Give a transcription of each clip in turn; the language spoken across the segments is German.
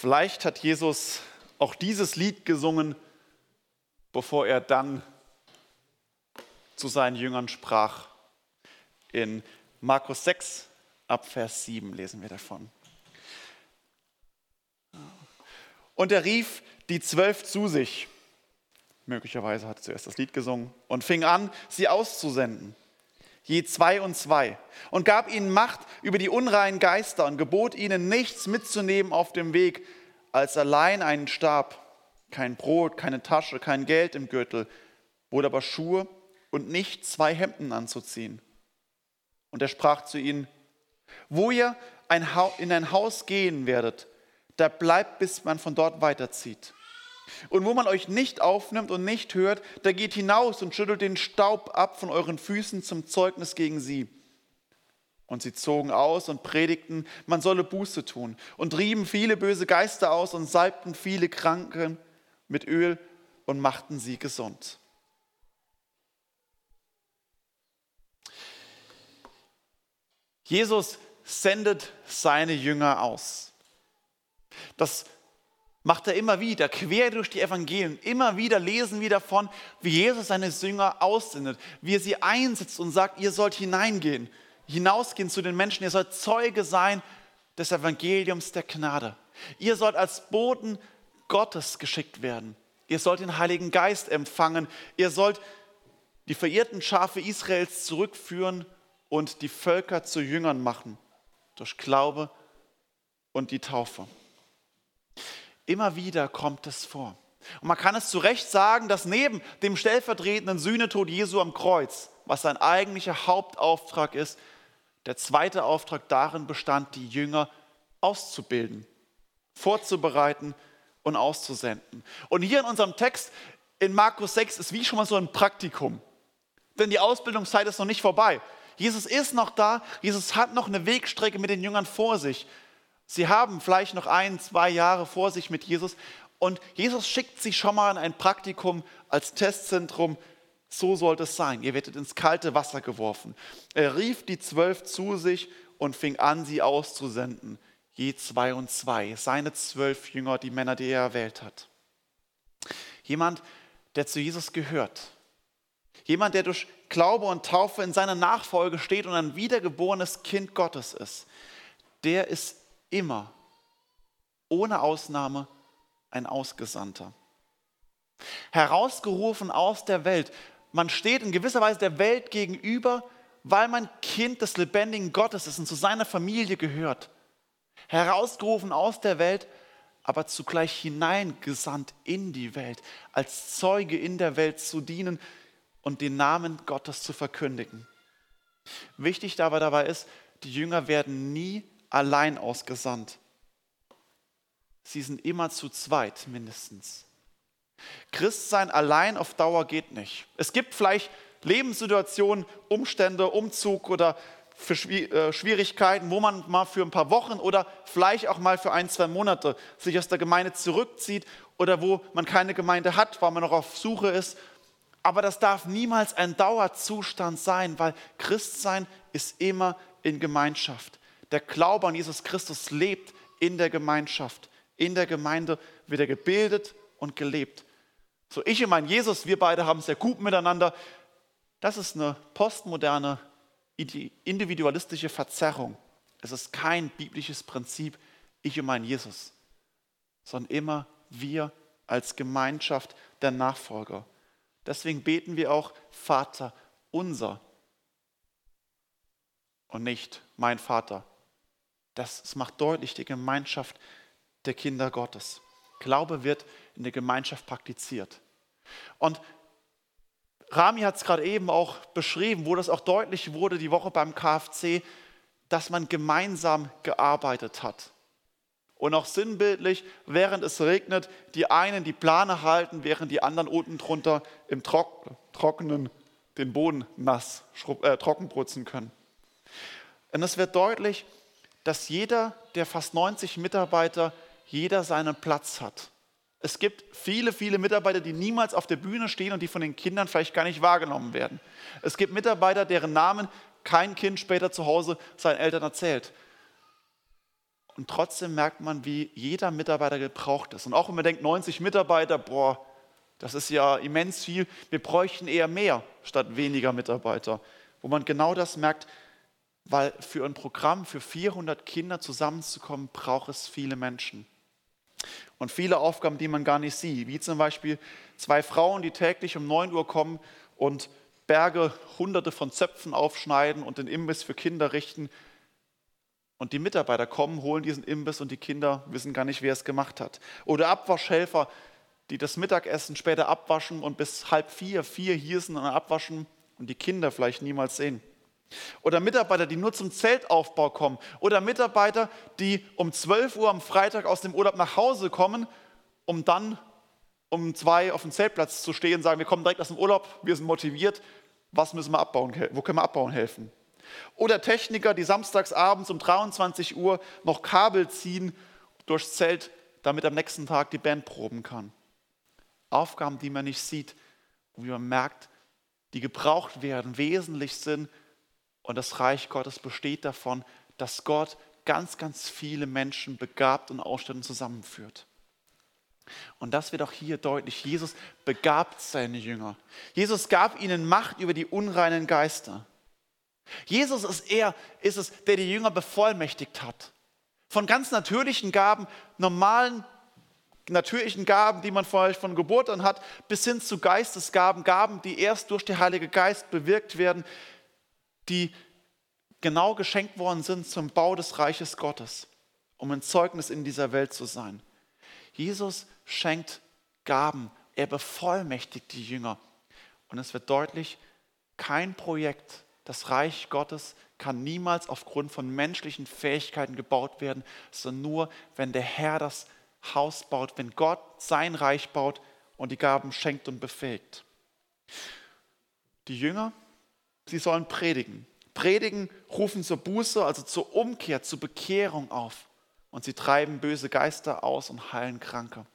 Vielleicht hat Jesus auch dieses Lied gesungen, bevor er dann zu seinen Jüngern sprach. In Markus 6 ab Vers 7 lesen wir davon. Und er rief die Zwölf zu sich. Möglicherweise hat er zuerst das Lied gesungen und fing an, sie auszusenden. Je zwei und zwei. Und gab ihnen Macht über die unreinen Geister und gebot ihnen nichts mitzunehmen auf dem Weg, als allein einen Stab, kein Brot, keine Tasche, kein Geld im Gürtel, wohl aber Schuhe und nicht zwei Hemden anzuziehen. Und er sprach zu ihnen, wo ihr in ein Haus gehen werdet, da bleibt, bis man von dort weiterzieht. Und wo man euch nicht aufnimmt und nicht hört, da geht hinaus und schüttelt den Staub ab von euren Füßen zum Zeugnis gegen sie. Und sie zogen aus und predigten, man solle Buße tun und trieben viele böse Geister aus und salbten viele Kranken mit Öl und machten sie gesund. Jesus sendet seine Jünger aus. Das macht er immer wieder, quer durch die Evangelien. Immer wieder lesen wir davon, wie Jesus seine Jünger aussendet, wie er sie einsetzt und sagt, ihr sollt hineingehen, hinausgehen zu den Menschen, ihr sollt Zeuge sein des Evangeliums der Gnade. Ihr sollt als Boten Gottes geschickt werden. Ihr sollt den Heiligen Geist empfangen. Ihr sollt die verirrten Schafe Israels zurückführen und die Völker zu Jüngern machen durch Glaube und die Taufe. Immer wieder kommt es vor. Und man kann es zu Recht sagen, dass neben dem stellvertretenden Sühnetod Jesu am Kreuz, was sein eigentlicher Hauptauftrag ist, der zweite Auftrag darin bestand, die Jünger auszubilden, vorzubereiten und auszusenden. Und hier in unserem Text in Markus 6 ist wie schon mal so ein Praktikum. Denn die Ausbildungszeit ist noch nicht vorbei. Jesus ist noch da, Jesus hat noch eine Wegstrecke mit den Jüngern vor sich. Sie haben vielleicht noch ein, zwei Jahre vor sich mit Jesus und Jesus schickt sie schon mal in ein Praktikum als Testzentrum. So sollte es sein. Ihr werdet ins kalte Wasser geworfen. Er rief die zwölf zu sich und fing an, sie auszusenden. Je zwei und zwei. Seine zwölf Jünger, die Männer, die er erwählt hat. Jemand, der zu Jesus gehört. Jemand, der durch Glaube und Taufe in seiner Nachfolge steht und ein wiedergeborenes Kind Gottes ist, der ist immer, ohne Ausnahme, ein Ausgesandter. Herausgerufen aus der Welt. Man steht in gewisser Weise der Welt gegenüber, weil man Kind des lebendigen Gottes ist und zu seiner Familie gehört. Herausgerufen aus der Welt, aber zugleich hineingesandt in die Welt, als Zeuge in der Welt zu dienen, und den Namen Gottes zu verkündigen. Wichtig dabei dabei ist, die Jünger werden nie allein ausgesandt. Sie sind immer zu zweit mindestens. Christsein allein auf Dauer geht nicht. Es gibt vielleicht Lebenssituationen, Umstände, Umzug oder äh, Schwierigkeiten, wo man mal für ein paar Wochen oder vielleicht auch mal für ein, zwei Monate sich aus der Gemeinde zurückzieht oder wo man keine Gemeinde hat, weil man noch auf Suche ist aber das darf niemals ein Dauerzustand sein, weil Christsein ist immer in Gemeinschaft. Der Glaube an Jesus Christus lebt in der Gemeinschaft. In der Gemeinde wird er gebildet und gelebt. So ich und mein Jesus, wir beide haben sehr gut miteinander. Das ist eine postmoderne, individualistische Verzerrung. Es ist kein biblisches Prinzip, ich und mein Jesus, sondern immer wir als Gemeinschaft der Nachfolger. Deswegen beten wir auch Vater unser und nicht mein Vater. Das macht deutlich die Gemeinschaft der Kinder Gottes. Glaube wird in der Gemeinschaft praktiziert. Und Rami hat es gerade eben auch beschrieben, wo das auch deutlich wurde die Woche beim KFC, dass man gemeinsam gearbeitet hat. Und auch sinnbildlich, während es regnet, die einen die Plane halten, während die anderen unten drunter im Trockenen den Boden nass, äh, trocken putzen können. Und es wird deutlich, dass jeder der fast 90 Mitarbeiter, jeder seinen Platz hat. Es gibt viele, viele Mitarbeiter, die niemals auf der Bühne stehen und die von den Kindern vielleicht gar nicht wahrgenommen werden. Es gibt Mitarbeiter, deren Namen kein Kind später zu Hause seinen Eltern erzählt. Und trotzdem merkt man, wie jeder Mitarbeiter gebraucht ist. Und auch wenn man denkt, 90 Mitarbeiter, boah, das ist ja immens viel. Wir bräuchten eher mehr statt weniger Mitarbeiter. Wo man genau das merkt, weil für ein Programm für 400 Kinder zusammenzukommen, braucht es viele Menschen. Und viele Aufgaben, die man gar nicht sieht, wie zum Beispiel zwei Frauen, die täglich um 9 Uhr kommen und Berge, hunderte von Zöpfen aufschneiden und den Imbiss für Kinder richten. Und die Mitarbeiter kommen, holen diesen Imbiss und die Kinder wissen gar nicht, wer es gemacht hat. Oder Abwaschhelfer, die das Mittagessen später abwaschen und bis halb vier, vier hier sind und abwaschen und die Kinder vielleicht niemals sehen. Oder Mitarbeiter, die nur zum Zeltaufbau kommen. Oder Mitarbeiter, die um 12 Uhr am Freitag aus dem Urlaub nach Hause kommen, um dann um zwei auf dem Zeltplatz zu stehen und sagen, wir kommen direkt aus dem Urlaub, wir sind motiviert, was müssen wir abbauen, wo können wir abbauen helfen. Oder Techniker, die samstags abends um 23 Uhr noch Kabel ziehen durchs Zelt, damit am nächsten Tag die Band proben kann. Aufgaben, die man nicht sieht und wie man merkt, die gebraucht werden, wesentlich sind und das Reich Gottes besteht davon, dass Gott ganz, ganz viele Menschen begabt und ausstellend zusammenführt. Und das wird auch hier deutlich. Jesus begabt seine Jünger. Jesus gab ihnen Macht über die unreinen Geister. Jesus ist er, ist es, der die Jünger bevollmächtigt hat. Von ganz natürlichen Gaben, normalen natürlichen Gaben, die man vielleicht von Geburt an hat, bis hin zu Geistesgaben, Gaben, die erst durch den Heiligen Geist bewirkt werden, die genau geschenkt worden sind zum Bau des Reiches Gottes, um ein Zeugnis in dieser Welt zu sein. Jesus schenkt Gaben, er bevollmächtigt die Jünger. Und es wird deutlich, kein Projekt, das Reich Gottes kann niemals aufgrund von menschlichen Fähigkeiten gebaut werden, sondern nur, wenn der Herr das Haus baut, wenn Gott sein Reich baut und die Gaben schenkt und befähigt. Die Jünger, sie sollen predigen. Predigen rufen zur Buße, also zur Umkehr, zur Bekehrung auf. Und sie treiben böse Geister aus und heilen Kranke.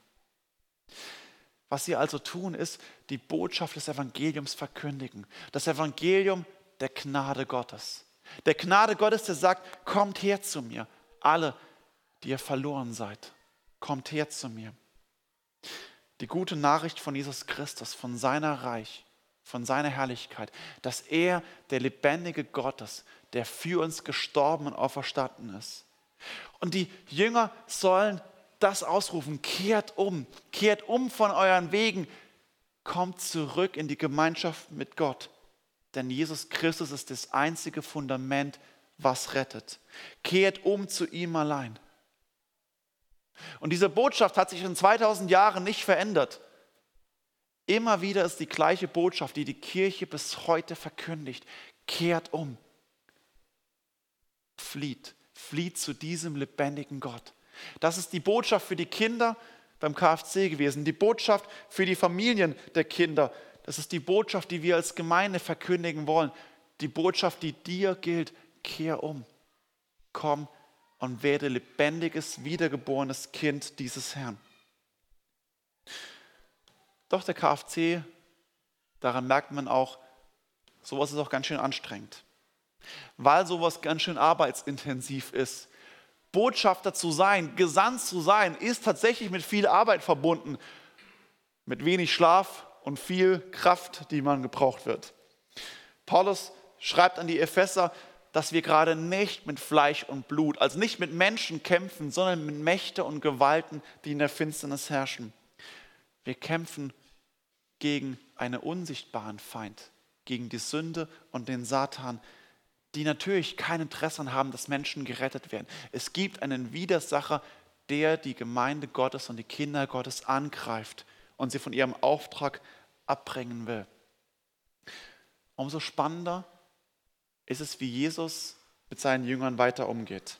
Was sie also tun, ist die Botschaft des Evangeliums verkündigen. Das Evangelium der Gnade Gottes. Der Gnade Gottes, der sagt, kommt her zu mir, alle, die ihr verloren seid. Kommt her zu mir. Die gute Nachricht von Jesus Christus, von seiner Reich, von seiner Herrlichkeit, dass er der lebendige Gott ist, der für uns gestorben und auferstanden ist. Und die Jünger sollen das ausrufen, kehrt um, kehrt um von euren Wegen, kommt zurück in die Gemeinschaft mit Gott. Denn Jesus Christus ist das einzige Fundament, was rettet. Kehrt um zu ihm allein. Und diese Botschaft hat sich in 2000 Jahren nicht verändert. Immer wieder ist die gleiche Botschaft, die die Kirche bis heute verkündigt. Kehrt um. Flieht. Flieht zu diesem lebendigen Gott. Das ist die Botschaft für die Kinder beim KFC gewesen, die Botschaft für die Familien der Kinder. Das ist die Botschaft, die wir als Gemeinde verkündigen wollen. Die Botschaft, die dir gilt. Kehr um. Komm und werde lebendiges, wiedergeborenes Kind dieses Herrn. Doch der KFC, daran merkt man auch, sowas ist auch ganz schön anstrengend. Weil sowas ganz schön arbeitsintensiv ist. Botschafter zu sein, gesandt zu sein, ist tatsächlich mit viel Arbeit verbunden. Mit wenig Schlaf und viel Kraft, die man gebraucht wird. Paulus schreibt an die Epheser, dass wir gerade nicht mit Fleisch und Blut, also nicht mit Menschen kämpfen, sondern mit Mächte und Gewalten, die in der Finsternis herrschen. Wir kämpfen gegen einen unsichtbaren Feind, gegen die Sünde und den Satan, die natürlich kein Interesse haben, dass Menschen gerettet werden. Es gibt einen Widersacher, der die Gemeinde Gottes und die Kinder Gottes angreift und sie von ihrem Auftrag abbringen will. Umso spannender ist es, wie Jesus mit seinen Jüngern weiter umgeht.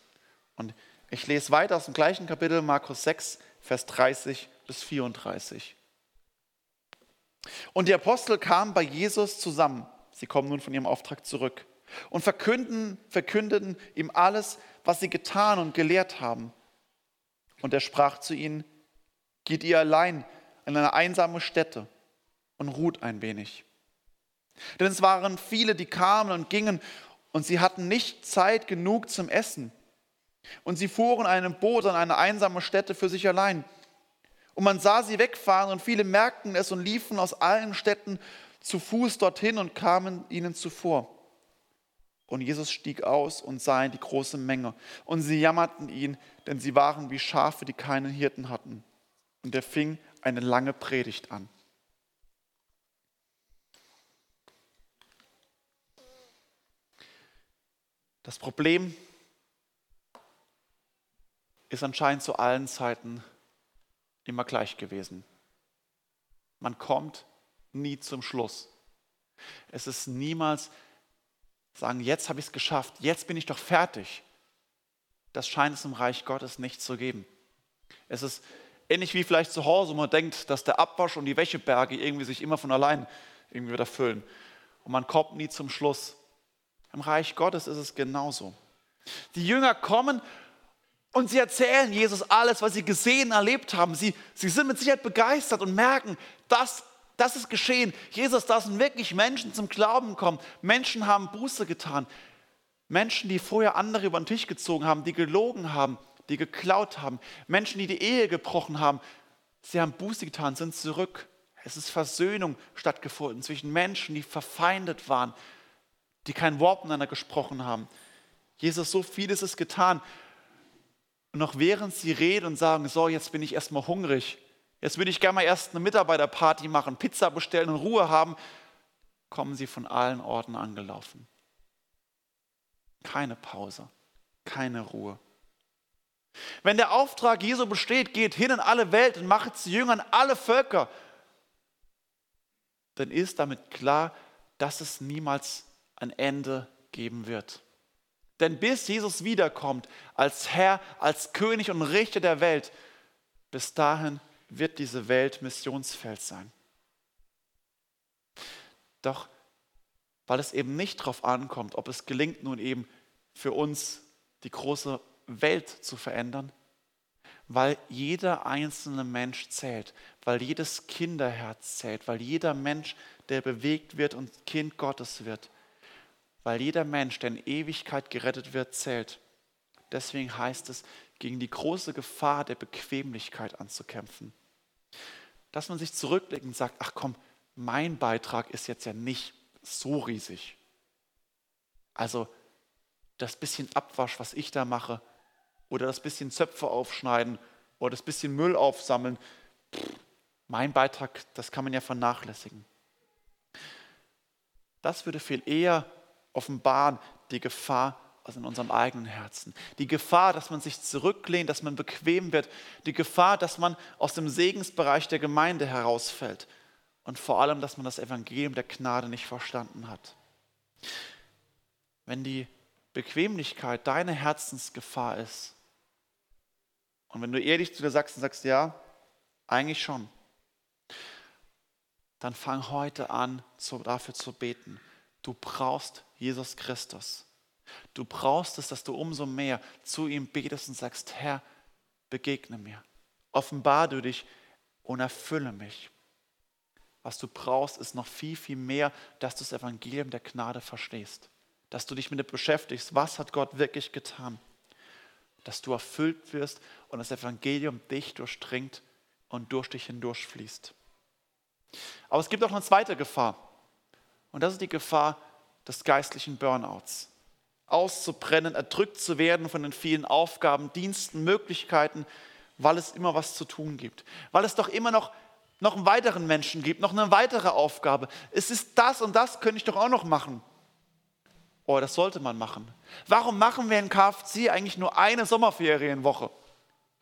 Und ich lese weiter aus dem gleichen Kapitel, Markus 6, Vers 30 bis 34. Und die Apostel kamen bei Jesus zusammen. Sie kommen nun von ihrem Auftrag zurück und verkünden, verkündeten ihm alles, was sie getan und gelehrt haben. Und er sprach zu ihnen, geht ihr allein in eine einsame Stätte und ruht ein wenig. Denn es waren viele, die kamen und gingen und sie hatten nicht Zeit genug zum Essen. Und sie fuhren einem Boot an eine einsame Stätte für sich allein. Und man sah sie wegfahren und viele merkten es und liefen aus allen Städten zu Fuß dorthin und kamen ihnen zuvor. Und Jesus stieg aus und sah die große Menge. Und sie jammerten ihn, denn sie waren wie Schafe, die keinen Hirten hatten. Und er fing eine lange Predigt an. Das Problem ist anscheinend zu allen Zeiten immer gleich gewesen. Man kommt nie zum Schluss. Es ist niemals sagen, jetzt habe ich es geschafft, jetzt bin ich doch fertig. Das scheint es im Reich Gottes nicht zu geben. Es ist ähnlich wie vielleicht zu Hause, wo man denkt, dass der Abwasch und die Wäscheberge irgendwie sich immer von allein irgendwie wieder füllen. Und man kommt nie zum Schluss. Im Reich Gottes ist es genauso. Die Jünger kommen und sie erzählen Jesus alles, was sie gesehen, erlebt haben. Sie, sie sind mit Sicherheit begeistert und merken, dass das ist geschehen. Jesus, da sind wirklich Menschen zum Glauben gekommen. Menschen haben Buße getan. Menschen, die vorher andere über den Tisch gezogen haben, die gelogen haben, die geklaut haben. Menschen, die die Ehe gebrochen haben. Sie haben Buße getan, sind zurück. Es ist Versöhnung stattgefunden zwischen Menschen, die verfeindet waren, die kein Wort miteinander gesprochen haben. Jesus, so vieles ist getan. Und noch während sie reden und sagen, so, jetzt bin ich erstmal hungrig, jetzt würde ich gerne mal erst eine Mitarbeiterparty machen, Pizza bestellen und Ruhe haben, kommen sie von allen Orten angelaufen. Keine Pause, keine Ruhe. Wenn der Auftrag Jesu besteht, geht hin in alle Welt und macht zu Jüngern alle Völker, dann ist damit klar, dass es niemals ein Ende geben wird. Denn bis Jesus wiederkommt als Herr, als König und Richter der Welt, bis dahin wird diese Welt Missionsfeld sein. Doch weil es eben nicht darauf ankommt, ob es gelingt, nun eben für uns die große Welt zu verändern, weil jeder einzelne Mensch zählt, weil jedes Kinderherz zählt, weil jeder Mensch, der bewegt wird und Kind Gottes wird, weil jeder Mensch, der in Ewigkeit gerettet wird, zählt. Deswegen heißt es, gegen die große Gefahr der Bequemlichkeit anzukämpfen. Dass man sich zurücklegt und sagt, ach komm, mein Beitrag ist jetzt ja nicht so riesig. Also das bisschen Abwasch, was ich da mache, oder das bisschen Zöpfe aufschneiden oder das bisschen Müll aufsammeln, mein Beitrag, das kann man ja vernachlässigen. Das würde viel eher offenbaren die Gefahr also in unserem eigenen Herzen. Die Gefahr, dass man sich zurücklehnt, dass man bequem wird. Die Gefahr, dass man aus dem Segensbereich der Gemeinde herausfällt. Und vor allem, dass man das Evangelium der Gnade nicht verstanden hat. Wenn die Bequemlichkeit deine Herzensgefahr ist, und wenn du ehrlich zu dir sagst und sagst, ja, eigentlich schon, dann fang heute an, dafür zu beten. Du brauchst Jesus Christus. Du brauchst es, dass du umso mehr zu ihm betest und sagst, Herr, begegne mir. Offenbar du dich und erfülle mich. Was du brauchst, ist noch viel, viel mehr, dass du das Evangelium der Gnade verstehst. Dass du dich mit dem beschäftigst, was hat Gott wirklich getan. Dass du erfüllt wirst und das Evangelium dich durchdringt und durch dich hindurchfließt. Aber es gibt auch eine zweite Gefahr. Und das ist die Gefahr des geistlichen Burnouts. Auszubrennen, erdrückt zu werden von den vielen Aufgaben, Diensten, Möglichkeiten, weil es immer was zu tun gibt. Weil es doch immer noch, noch einen weiteren Menschen gibt, noch eine weitere Aufgabe. Es ist das und das könnte ich doch auch noch machen. Oh, das sollte man machen. Warum machen wir in KFC eigentlich nur eine Sommerferienwoche?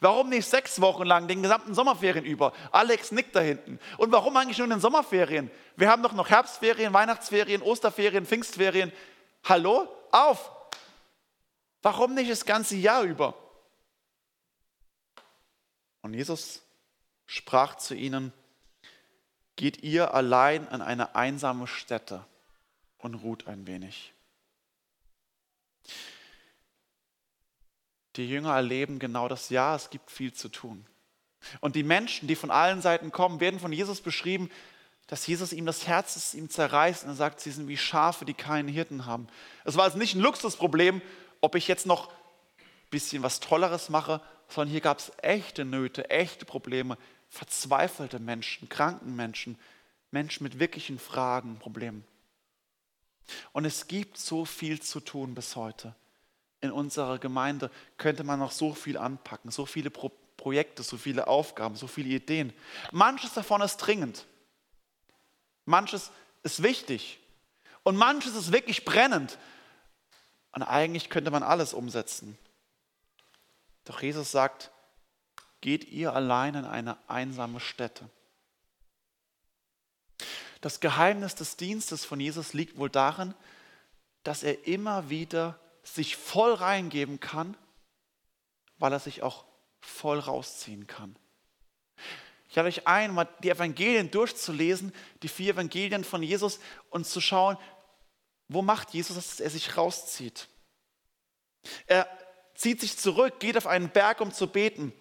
Warum nicht sechs Wochen lang, den gesamten Sommerferien über? Alex nickt da hinten. Und warum eigentlich nur in den Sommerferien? Wir haben doch noch Herbstferien, Weihnachtsferien, Osterferien, Pfingstferien. Hallo? Auf! Warum nicht das ganze Jahr über? Und Jesus sprach zu ihnen, geht ihr allein an eine einsame Stätte und ruht ein wenig. Die Jünger erleben genau das Ja, es gibt viel zu tun. Und die Menschen, die von allen Seiten kommen, werden von Jesus beschrieben, dass Jesus ihm das Herz ist, ihm zerreißt und er sagt, sie sind wie Schafe, die keinen Hirten haben. Es war also nicht ein Luxusproblem, ob ich jetzt noch bisschen was Tolleres mache, sondern hier gab es echte Nöte, echte Probleme, verzweifelte Menschen, kranken Menschen, Menschen mit wirklichen Fragen, Problemen. Und es gibt so viel zu tun bis heute. In unserer Gemeinde könnte man noch so viel anpacken, so viele Pro Projekte, so viele Aufgaben, so viele Ideen. Manches davon ist dringend. Manches ist wichtig. Und manches ist wirklich brennend. Und eigentlich könnte man alles umsetzen. Doch Jesus sagt, geht ihr allein in eine einsame Stätte. Das Geheimnis des Dienstes von Jesus liegt wohl darin, dass er immer wieder sich voll reingeben kann, weil er sich auch voll rausziehen kann. Ich lade euch ein, mal die Evangelien durchzulesen, die vier Evangelien von Jesus und zu schauen, wo macht Jesus, dass er sich rauszieht. Er zieht sich zurück, geht auf einen Berg, um zu beten.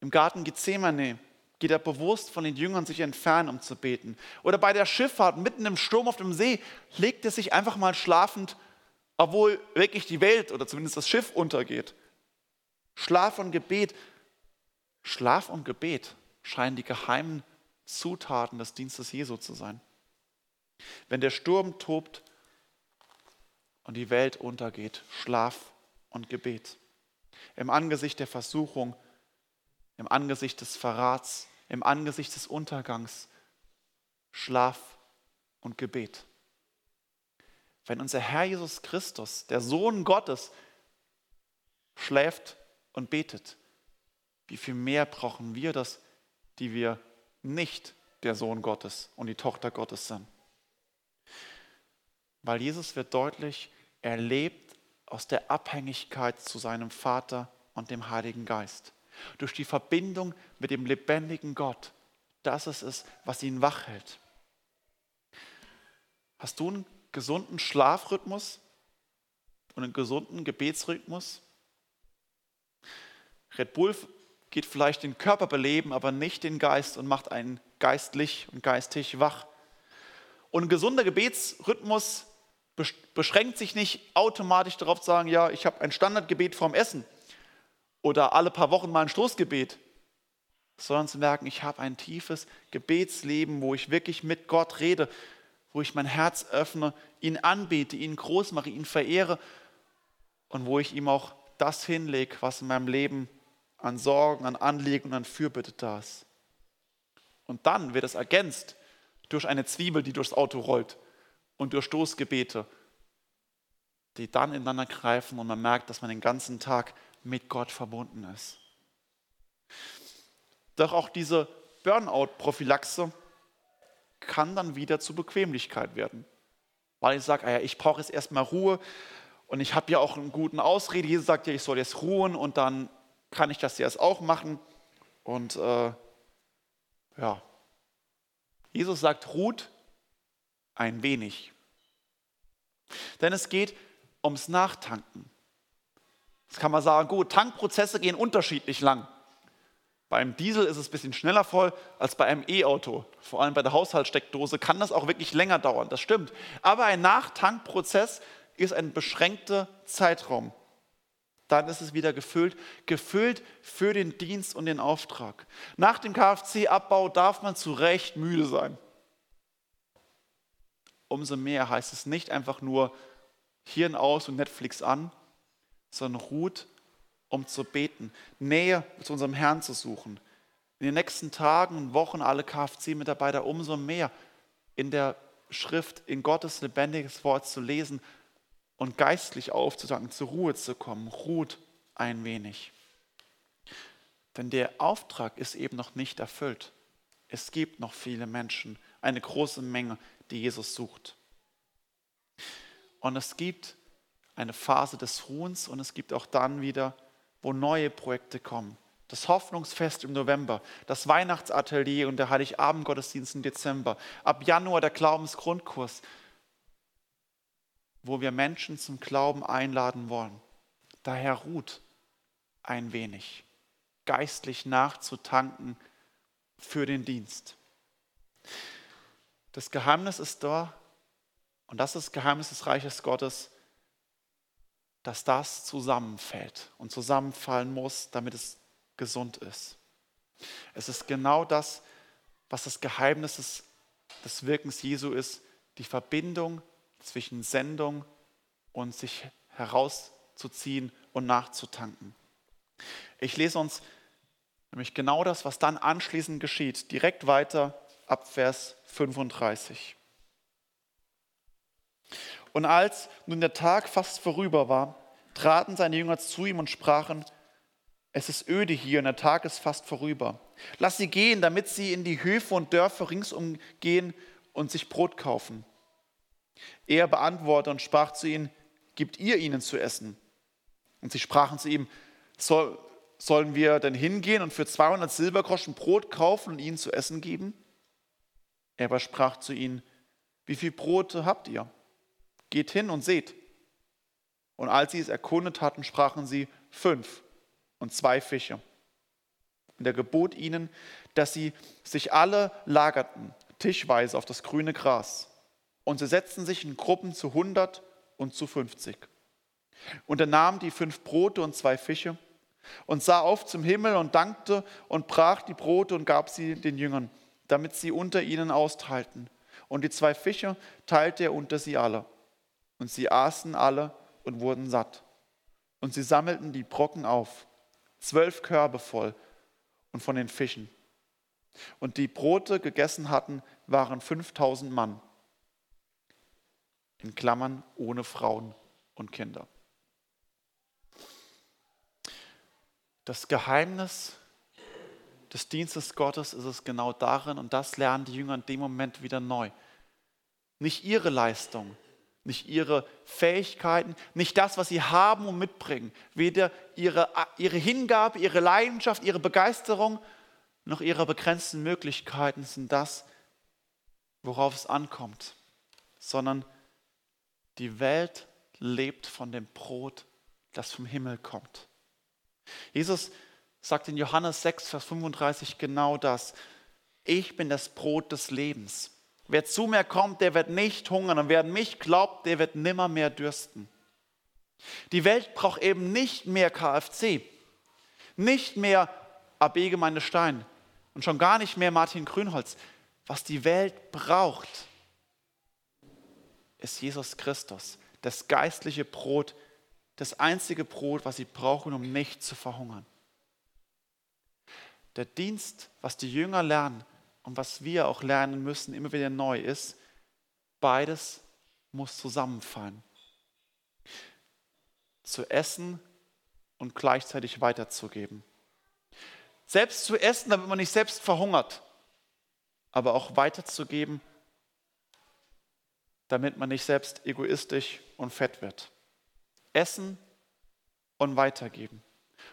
Im Garten Gethsemane geht er bewusst von den Jüngern sich entfernen, um zu beten. Oder bei der Schifffahrt, mitten im Sturm auf dem See, legt er sich einfach mal schlafend, obwohl wirklich die Welt oder zumindest das Schiff untergeht. Schlaf und Gebet. Schlaf und Gebet scheinen die geheimen Zutaten des Dienstes Jesu zu sein. Wenn der Sturm tobt und die Welt untergeht, Schlaf und Gebet. Im Angesicht der Versuchung, im Angesicht des Verrats, im Angesicht des Untergangs Schlaf und Gebet. Wenn unser Herr Jesus Christus, der Sohn Gottes, schläft und betet, wie viel mehr brauchen wir das, die wir nicht der Sohn Gottes und die Tochter Gottes sind. Weil Jesus wird deutlich, er lebt aus der Abhängigkeit zu seinem Vater und dem Heiligen Geist durch die Verbindung mit dem lebendigen Gott. Das ist es, was ihn wach hält. Hast du einen gesunden Schlafrhythmus und einen gesunden Gebetsrhythmus? Red Bull geht vielleicht den Körper beleben, aber nicht den Geist und macht einen geistlich und geistig wach. Und ein gesunder Gebetsrhythmus beschränkt sich nicht automatisch darauf zu sagen, ja, ich habe ein Standardgebet vorm Essen oder alle paar Wochen mal ein Stoßgebet, sondern zu merken, ich habe ein tiefes Gebetsleben, wo ich wirklich mit Gott rede, wo ich mein Herz öffne, ihn anbete, ihn groß mache, ihn verehre und wo ich ihm auch das hinlege, was in meinem Leben an Sorgen, an Anliegen und an Fürbitte da ist. Und dann wird es ergänzt durch eine Zwiebel, die durchs Auto rollt und durch Stoßgebete, die dann ineinander greifen und man merkt, dass man den ganzen Tag mit Gott verbunden ist. Doch auch diese Burnout-Prophylaxe kann dann wieder zur Bequemlichkeit werden. Weil ich sage, ah ich brauche jetzt erstmal Ruhe und ich habe ja auch einen guten Ausrede. Jesus sagt ja, ich soll jetzt ruhen und dann kann ich das jetzt auch machen. Und äh, ja, Jesus sagt, ruht ein wenig. Denn es geht ums Nachtanken. Jetzt kann man sagen, gut, Tankprozesse gehen unterschiedlich lang. Beim Diesel ist es ein bisschen schneller voll als bei einem E-Auto. Vor allem bei der Haushaltssteckdose kann das auch wirklich länger dauern, das stimmt. Aber ein Nachtankprozess ist ein beschränkter Zeitraum. Dann ist es wieder gefüllt, gefüllt für den Dienst und den Auftrag. Nach dem KFC-Abbau darf man zu Recht müde sein. Umso mehr heißt es nicht einfach nur Hirn aus und Netflix an, sondern ruht, um zu beten, Nähe zu unserem Herrn zu suchen. In den nächsten Tagen und Wochen alle KFC-Mitarbeiter umso mehr in der Schrift, in Gottes lebendiges Wort zu lesen und geistlich aufzutanken, zur Ruhe zu kommen. Ruht ein wenig. Denn der Auftrag ist eben noch nicht erfüllt. Es gibt noch viele Menschen, eine große Menge, die Jesus sucht. Und es gibt eine Phase des Ruhens und es gibt auch dann wieder, wo neue Projekte kommen. Das Hoffnungsfest im November, das Weihnachtsatelier und der Heiligabendgottesdienst im Dezember, ab Januar der Glaubensgrundkurs, wo wir Menschen zum Glauben einladen wollen. Daher ruht ein wenig, geistlich nachzutanken für den Dienst. Das Geheimnis ist da, und das ist das Geheimnis des Reiches Gottes, dass das zusammenfällt und zusammenfallen muss, damit es gesund ist. Es ist genau das, was das Geheimnis des, des Wirkens Jesu ist, die Verbindung zwischen Sendung und sich herauszuziehen und nachzutanken. Ich lese uns nämlich genau das, was dann anschließend geschieht, direkt weiter ab Vers 35. Und als nun der Tag fast vorüber war, traten seine Jünger zu ihm und sprachen, es ist öde hier und der Tag ist fast vorüber. Lass sie gehen, damit sie in die Höfe und Dörfer ringsum gehen und sich Brot kaufen. Er beantwortete und sprach zu ihnen, gibt ihr ihnen zu essen? Und sie sprachen zu ihm, soll, sollen wir denn hingehen und für 200 Silbergroschen Brot kaufen und ihnen zu essen geben? Er aber sprach zu ihnen, wie viel Brote habt ihr? Geht hin und seht. Und als sie es erkundet hatten, sprachen sie fünf und zwei Fische. Und er gebot ihnen, dass sie sich alle lagerten, tischweise auf das grüne Gras. Und sie setzten sich in Gruppen zu hundert und zu fünfzig. Und er nahm die fünf Brote und zwei Fische und sah auf zum Himmel und dankte und brach die Brote und gab sie den Jüngern, damit sie unter ihnen austeilten. Und die zwei Fische teilte er unter sie alle. Und sie aßen alle und wurden satt. Und sie sammelten die Brocken auf, zwölf Körbe voll und von den Fischen. Und die Brote gegessen hatten, waren 5000 Mann. In Klammern ohne Frauen und Kinder. Das Geheimnis des Dienstes Gottes ist es genau darin, und das lernen die Jünger in dem Moment wieder neu. Nicht ihre Leistung, nicht ihre Fähigkeiten, nicht das, was sie haben und mitbringen, weder ihre, ihre Hingabe, ihre Leidenschaft, ihre Begeisterung, noch ihre begrenzten Möglichkeiten sind das, worauf es ankommt, sondern die Welt lebt von dem Brot, das vom Himmel kommt. Jesus sagt in Johannes 6, Vers 35 genau das. Ich bin das Brot des Lebens. Wer zu mir kommt, der wird nicht hungern und wer an mich glaubt, der wird nimmer mehr dürsten. Die Welt braucht eben nicht mehr KFC, nicht mehr AB Gemeinde Stein und schon gar nicht mehr Martin Grünholz. Was die Welt braucht, ist Jesus Christus, das geistliche Brot, das einzige Brot, was sie brauchen, um nicht zu verhungern. Der Dienst, was die Jünger lernen, und was wir auch lernen müssen, immer wieder neu ist, beides muss zusammenfallen. Zu essen und gleichzeitig weiterzugeben. Selbst zu essen, damit man nicht selbst verhungert, aber auch weiterzugeben, damit man nicht selbst egoistisch und fett wird. Essen und weitergeben.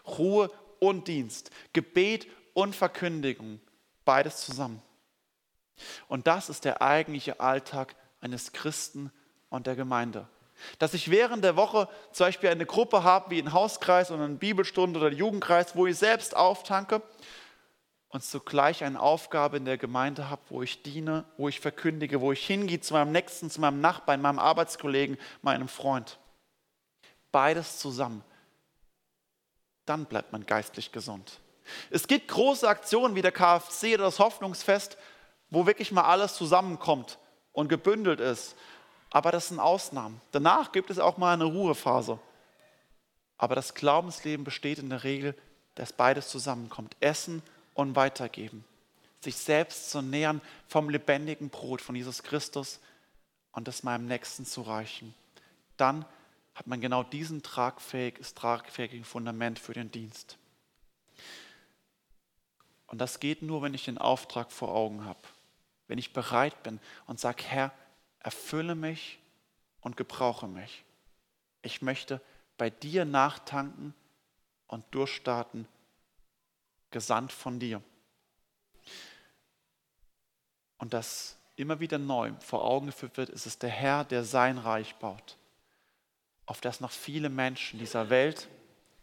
Ruhe und Dienst. Gebet und Verkündigung Beides zusammen. Und das ist der eigentliche Alltag eines Christen und der Gemeinde. Dass ich während der Woche zum Beispiel eine Gruppe habe, wie ein Hauskreis oder eine Bibelstunde oder einen Jugendkreis, wo ich selbst auftanke und zugleich eine Aufgabe in der Gemeinde habe, wo ich diene, wo ich verkündige, wo ich hingehe zu meinem Nächsten, zu meinem Nachbarn, meinem Arbeitskollegen, meinem Freund. Beides zusammen. Dann bleibt man geistlich gesund. Es gibt große Aktionen wie der KFC oder das Hoffnungsfest, wo wirklich mal alles zusammenkommt und gebündelt ist. Aber das sind Ausnahmen. Danach gibt es auch mal eine Ruhephase. Aber das Glaubensleben besteht in der Regel, dass beides zusammenkommt. Essen und weitergeben. Sich selbst zu nähern vom lebendigen Brot von Jesus Christus und es meinem Nächsten zu reichen. Dann hat man genau diesen tragfähiges, tragfähigen Fundament für den Dienst. Und das geht nur, wenn ich den Auftrag vor Augen habe. Wenn ich bereit bin und sage, Herr, erfülle mich und gebrauche mich. Ich möchte bei dir nachtanken und durchstarten, gesandt von dir. Und das immer wieder neu vor Augen geführt wird, ist es der Herr, der sein Reich baut, auf das noch viele Menschen dieser Welt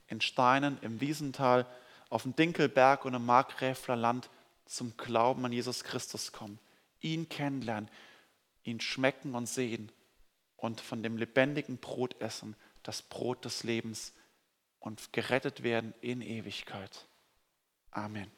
in Steinen, im Wiesental, auf dem Dinkelberg und im Markgräfler Land zum Glauben an Jesus Christus kommen, ihn kennenlernen, ihn schmecken und sehen und von dem lebendigen Brot essen, das Brot des Lebens und gerettet werden in Ewigkeit. Amen.